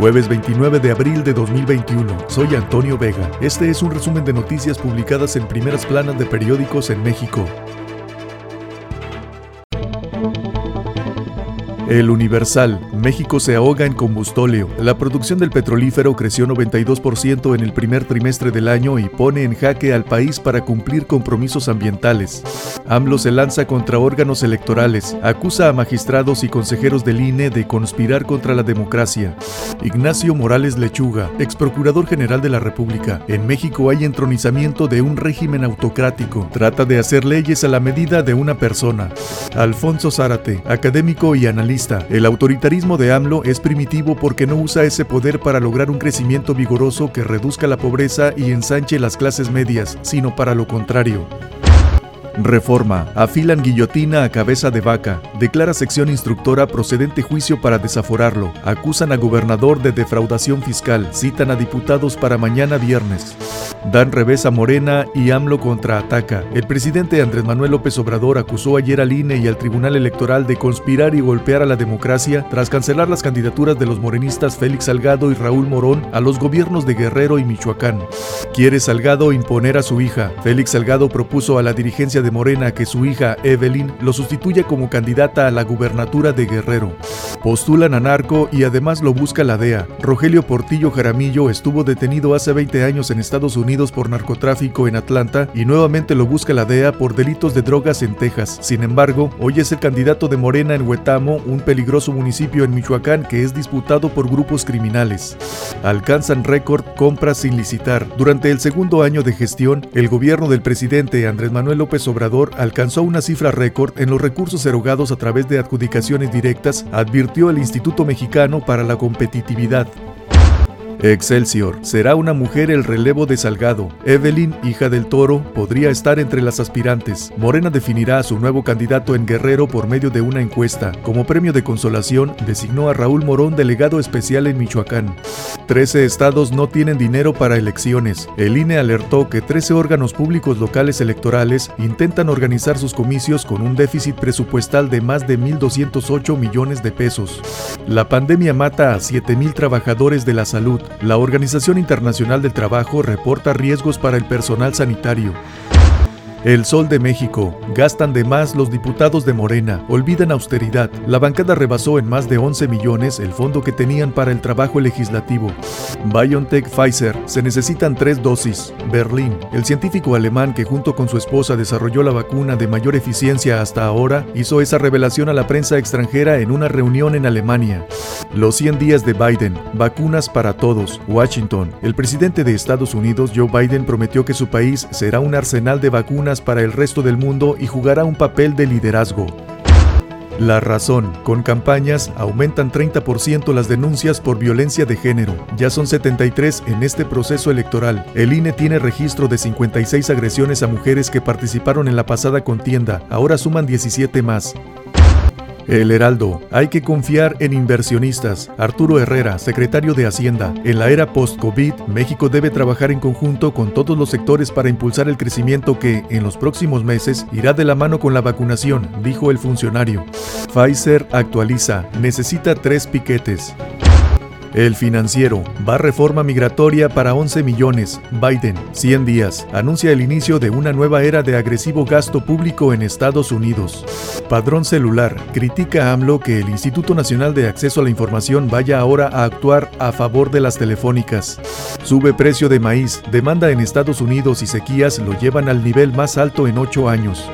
Jueves 29 de abril de 2021. Soy Antonio Vega. Este es un resumen de noticias publicadas en primeras planas de periódicos en México. El Universal. México se ahoga en combustóleo. La producción del petrolífero creció 92% en el primer trimestre del año y pone en jaque al país para cumplir compromisos ambientales. AMLO se lanza contra órganos electorales, acusa a magistrados y consejeros del INE de conspirar contra la democracia. Ignacio Morales Lechuga, ex procurador general de la República. En México hay entronizamiento de un régimen autocrático. Trata de hacer leyes a la medida de una persona. Alfonso Zárate, académico y analista el autoritarismo de AMLO es primitivo porque no usa ese poder para lograr un crecimiento vigoroso que reduzca la pobreza y ensanche las clases medias, sino para lo contrario. Reforma. Afilan guillotina a cabeza de vaca. Declara sección instructora procedente juicio para desaforarlo. Acusan a gobernador de defraudación fiscal. Citan a diputados para mañana viernes. Dan revés a Morena y AMLO contraataca. El presidente Andrés Manuel López Obrador acusó ayer al INE y al Tribunal Electoral de conspirar y golpear a la democracia tras cancelar las candidaturas de los morenistas Félix Salgado y Raúl Morón a los gobiernos de Guerrero y Michoacán. Quiere Salgado imponer a su hija. Félix Salgado propuso a la dirigencia de Morena que su hija Evelyn lo sustituya como candidata a la gubernatura de Guerrero. Postulan a narco y además lo busca la DEA. Rogelio Portillo Jaramillo estuvo detenido hace 20 años en Estados Unidos por narcotráfico en Atlanta y nuevamente lo busca la DEA por delitos de drogas en Texas. Sin embargo, hoy es el candidato de Morena en Huetamo, un peligroso municipio en Michoacán que es disputado por grupos criminales. Alcanzan récord compras sin licitar. Durante el segundo año de gestión, el gobierno del presidente Andrés Manuel López Obrador alcanzó una cifra récord en los recursos erogados a través de adjudicaciones directas, advirtió el Instituto Mexicano para la Competitividad. Excelsior. Será una mujer el relevo de Salgado. Evelyn, hija del toro, podría estar entre las aspirantes. Morena definirá a su nuevo candidato en Guerrero por medio de una encuesta. Como premio de consolación, designó a Raúl Morón delegado especial en Michoacán. Trece estados no tienen dinero para elecciones. El INE alertó que 13 órganos públicos locales electorales intentan organizar sus comicios con un déficit presupuestal de más de 1.208 millones de pesos. La pandemia mata a 7.000 trabajadores de la salud. La Organización Internacional del Trabajo reporta riesgos para el personal sanitario. El Sol de México. Gastan de más los diputados de Morena. Olvidan austeridad. La bancada rebasó en más de 11 millones el fondo que tenían para el trabajo legislativo. BioNTech Pfizer. Se necesitan tres dosis. Berlín. El científico alemán que junto con su esposa desarrolló la vacuna de mayor eficiencia hasta ahora hizo esa revelación a la prensa extranjera en una reunión en Alemania. Los 100 días de Biden. Vacunas para todos. Washington. El presidente de Estados Unidos, Joe Biden, prometió que su país será un arsenal de vacunas para el resto del mundo y jugará un papel de liderazgo. La razón, con campañas aumentan 30% las denuncias por violencia de género. Ya son 73 en este proceso electoral. El INE tiene registro de 56 agresiones a mujeres que participaron en la pasada contienda. Ahora suman 17 más. El Heraldo. Hay que confiar en inversionistas. Arturo Herrera, secretario de Hacienda. En la era post-COVID, México debe trabajar en conjunto con todos los sectores para impulsar el crecimiento que, en los próximos meses, irá de la mano con la vacunación, dijo el funcionario. Pfizer actualiza. Necesita tres piquetes. El financiero. Va reforma migratoria para 11 millones. Biden, 100 días. Anuncia el inicio de una nueva era de agresivo gasto público en Estados Unidos. Padrón celular. Critica a AMLO que el Instituto Nacional de Acceso a la Información vaya ahora a actuar a favor de las telefónicas. Sube precio de maíz. Demanda en Estados Unidos y sequías lo llevan al nivel más alto en 8 años.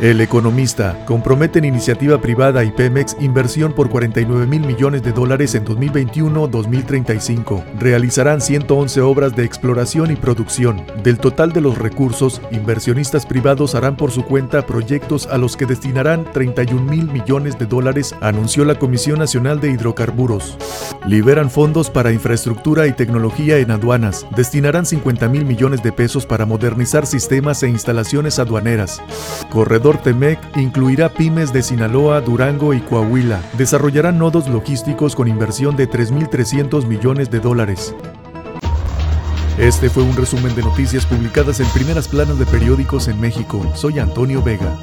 El economista compromete en iniciativa privada y Pemex inversión por 49 mil millones de dólares en 2021-2035. Realizarán 111 obras de exploración y producción. Del total de los recursos, inversionistas privados harán por su cuenta proyectos a los que destinarán 31 mil millones de dólares, anunció la Comisión Nacional de Hidrocarburos. Liberan fondos para infraestructura y tecnología en aduanas. Destinarán 50 mil millones de pesos para modernizar sistemas e instalaciones aduaneras. Corredor Temec incluirá pymes de Sinaloa, Durango y Coahuila. Desarrollarán nodos logísticos con inversión de 3.300 millones de dólares. Este fue un resumen de noticias publicadas en primeras planas de periódicos en México. Soy Antonio Vega.